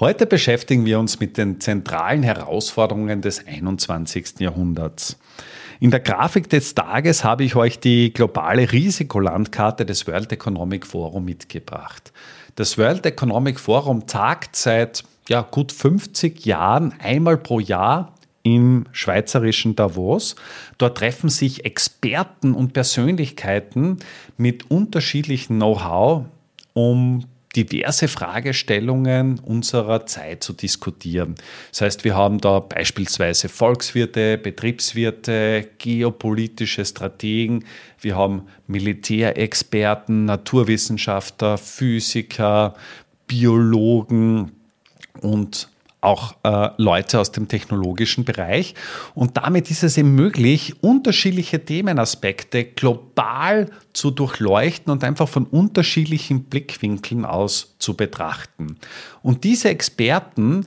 Heute beschäftigen wir uns mit den zentralen Herausforderungen des 21. Jahrhunderts. In der Grafik des Tages habe ich euch die globale Risikolandkarte des World Economic Forum mitgebracht. Das World Economic Forum tagt seit ja, gut 50 Jahren einmal pro Jahr im schweizerischen Davos. Dort treffen sich Experten und Persönlichkeiten mit unterschiedlichem Know-how, um diverse Fragestellungen unserer Zeit zu diskutieren. Das heißt, wir haben da beispielsweise Volkswirte, Betriebswirte, geopolitische Strategen, wir haben Militärexperten, Naturwissenschaftler, Physiker, Biologen, und auch äh, Leute aus dem technologischen Bereich. Und damit ist es eben möglich, unterschiedliche Themenaspekte global zu durchleuchten und einfach von unterschiedlichen Blickwinkeln aus zu betrachten. Und diese Experten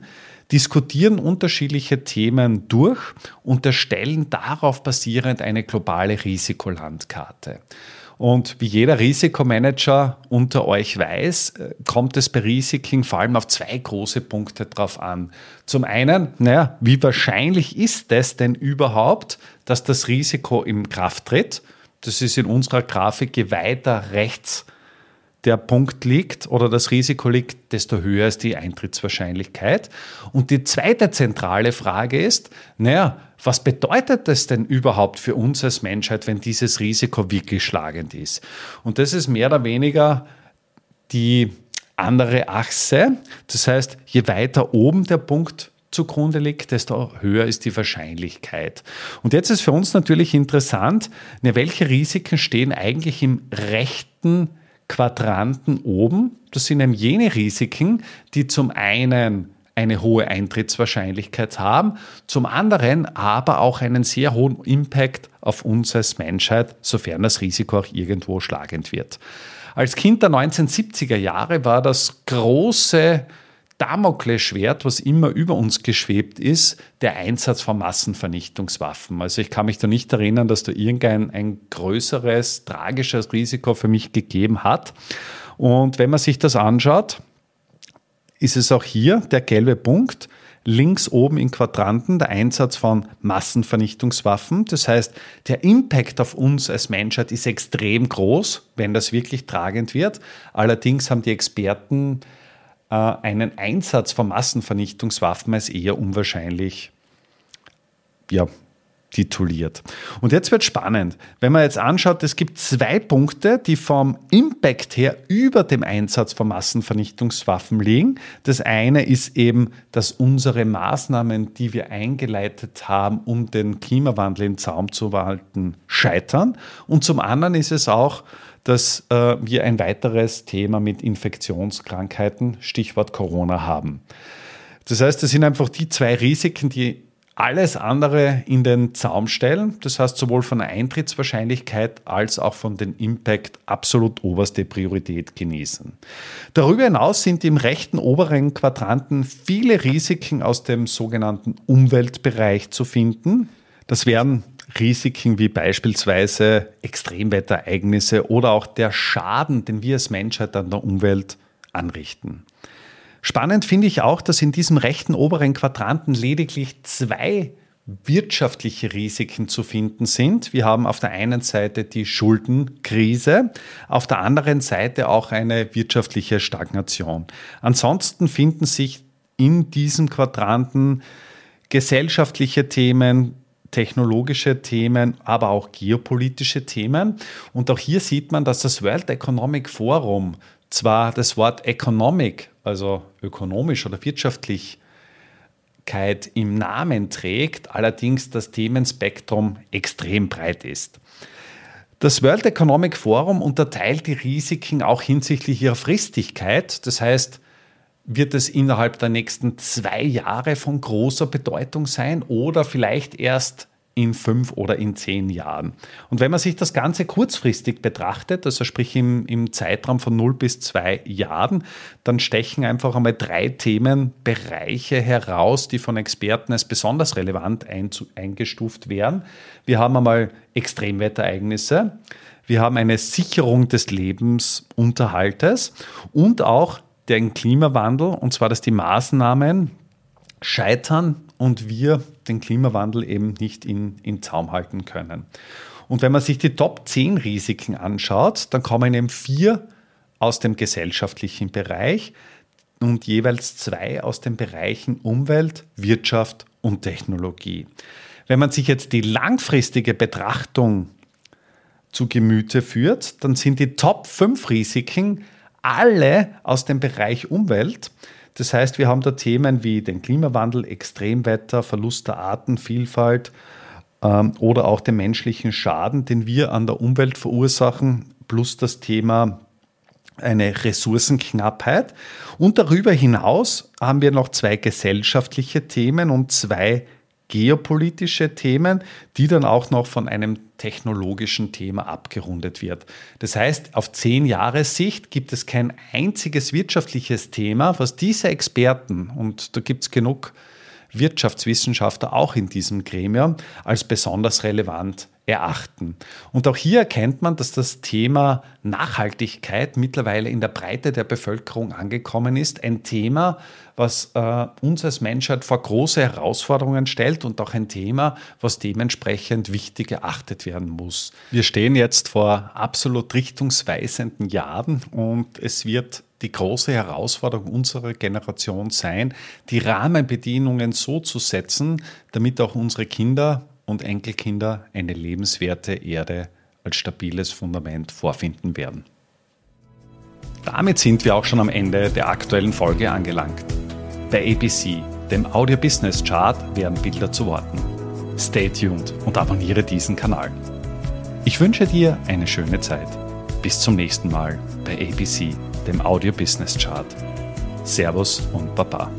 diskutieren unterschiedliche Themen durch und erstellen darauf basierend eine globale Risikolandkarte. Und wie jeder Risikomanager unter euch weiß, äh, kommt es bei Risiken vor allem auf zwei große Punkte drauf an. Zum einen, naja, wie wahrscheinlich ist es denn überhaupt, dass das Risiko in Kraft tritt? Das ist in unserer Grafik, weiter rechts der Punkt liegt oder das Risiko liegt, desto höher ist die Eintrittswahrscheinlichkeit. Und die zweite zentrale Frage ist, naja, was bedeutet das denn überhaupt für uns als Menschheit, wenn dieses Risiko wirklich schlagend ist? Und das ist mehr oder weniger die andere Achse. Das heißt, je weiter oben der Punkt zugrunde liegt, desto höher ist die Wahrscheinlichkeit. Und jetzt ist für uns natürlich interessant, welche Risiken stehen eigentlich im rechten Quadranten oben. Das sind eben jene Risiken, die zum einen eine hohe Eintrittswahrscheinlichkeit haben, zum anderen aber auch einen sehr hohen Impact auf uns als Menschheit, sofern das Risiko auch irgendwo schlagend wird. Als Kind der 1970er Jahre war das große Damoklesschwert, was immer über uns geschwebt ist, der Einsatz von Massenvernichtungswaffen. Also ich kann mich da nicht erinnern, dass da irgendein ein größeres, tragisches Risiko für mich gegeben hat. Und wenn man sich das anschaut, ist es auch hier der gelbe Punkt. Links oben in Quadranten der Einsatz von Massenvernichtungswaffen. Das heißt, der Impact auf uns als Menschheit ist extrem groß, wenn das wirklich tragend wird. Allerdings haben die Experten einen Einsatz von Massenvernichtungswaffen als eher unwahrscheinlich ja, tituliert. Und jetzt wird spannend, wenn man jetzt anschaut, es gibt zwei Punkte, die vom Impact her über dem Einsatz von Massenvernichtungswaffen liegen. Das eine ist eben, dass unsere Maßnahmen, die wir eingeleitet haben, um den Klimawandel in Zaum zu halten, scheitern. Und zum anderen ist es auch, dass äh, wir ein weiteres Thema mit Infektionskrankheiten, Stichwort Corona, haben. Das heißt, das sind einfach die zwei Risiken, die alles andere in den Zaum stellen. Das heißt, sowohl von der Eintrittswahrscheinlichkeit als auch von den Impact absolut oberste Priorität genießen. Darüber hinaus sind im rechten oberen Quadranten viele Risiken aus dem sogenannten Umweltbereich zu finden. Das wären Risiken wie beispielsweise Extremwetterereignisse oder auch der Schaden, den wir als Menschheit an der Umwelt anrichten. Spannend finde ich auch, dass in diesem rechten oberen Quadranten lediglich zwei wirtschaftliche Risiken zu finden sind. Wir haben auf der einen Seite die Schuldenkrise, auf der anderen Seite auch eine wirtschaftliche Stagnation. Ansonsten finden sich in diesem Quadranten gesellschaftliche Themen, technologische Themen, aber auch geopolitische Themen. Und auch hier sieht man, dass das World Economic Forum zwar das Wort Economic, also ökonomisch oder Wirtschaftlichkeit im Namen trägt, allerdings das Themenspektrum extrem breit ist. Das World Economic Forum unterteilt die Risiken auch hinsichtlich ihrer Fristigkeit. Das heißt, wird es innerhalb der nächsten zwei Jahre von großer Bedeutung sein oder vielleicht erst in fünf oder in zehn Jahren. Und wenn man sich das Ganze kurzfristig betrachtet, also sprich im, im Zeitraum von 0 bis 2 Jahren, dann stechen einfach einmal drei Themenbereiche heraus, die von Experten als besonders relevant eingestuft werden. Wir haben einmal Extremwetterereignisse, wir haben eine Sicherung des Lebensunterhaltes und auch den Klimawandel, und zwar, dass die Maßnahmen scheitern und wir den Klimawandel eben nicht in, in Zaum halten können. Und wenn man sich die Top 10 Risiken anschaut, dann kommen eben vier aus dem gesellschaftlichen Bereich und jeweils zwei aus den Bereichen Umwelt, Wirtschaft und Technologie. Wenn man sich jetzt die langfristige Betrachtung zu Gemüte führt, dann sind die Top 5 Risiken alle aus dem Bereich Umwelt. Das heißt, wir haben da Themen wie den Klimawandel, Extremwetter, Verlust der Artenvielfalt ähm, oder auch den menschlichen Schaden, den wir an der Umwelt verursachen, plus das Thema eine Ressourcenknappheit. Und darüber hinaus haben wir noch zwei gesellschaftliche Themen und zwei geopolitische Themen, die dann auch noch von einem technologischen Thema abgerundet wird. Das heißt, auf zehn Jahre Sicht gibt es kein einziges wirtschaftliches Thema, was diese Experten, und da gibt es genug Wirtschaftswissenschaftler auch in diesem Gremium, als besonders relevant erachten. Und auch hier erkennt man, dass das Thema Nachhaltigkeit mittlerweile in der Breite der Bevölkerung angekommen ist. Ein Thema, was äh, uns als Menschheit vor große Herausforderungen stellt und auch ein Thema, was dementsprechend wichtig geachtet werden muss. Wir stehen jetzt vor absolut richtungsweisenden Jahren und es wird die große Herausforderung unserer Generation sein, die Rahmenbedingungen so zu setzen, damit auch unsere Kinder und Enkelkinder eine lebenswerte Erde als stabiles Fundament vorfinden werden. Damit sind wir auch schon am Ende der aktuellen Folge angelangt. Bei ABC, dem Audio Business Chart, werden Bilder zu Worten. Stay tuned und abonniere diesen Kanal. Ich wünsche dir eine schöne Zeit. Bis zum nächsten Mal bei ABC, dem Audio Business Chart. Servus und Baba.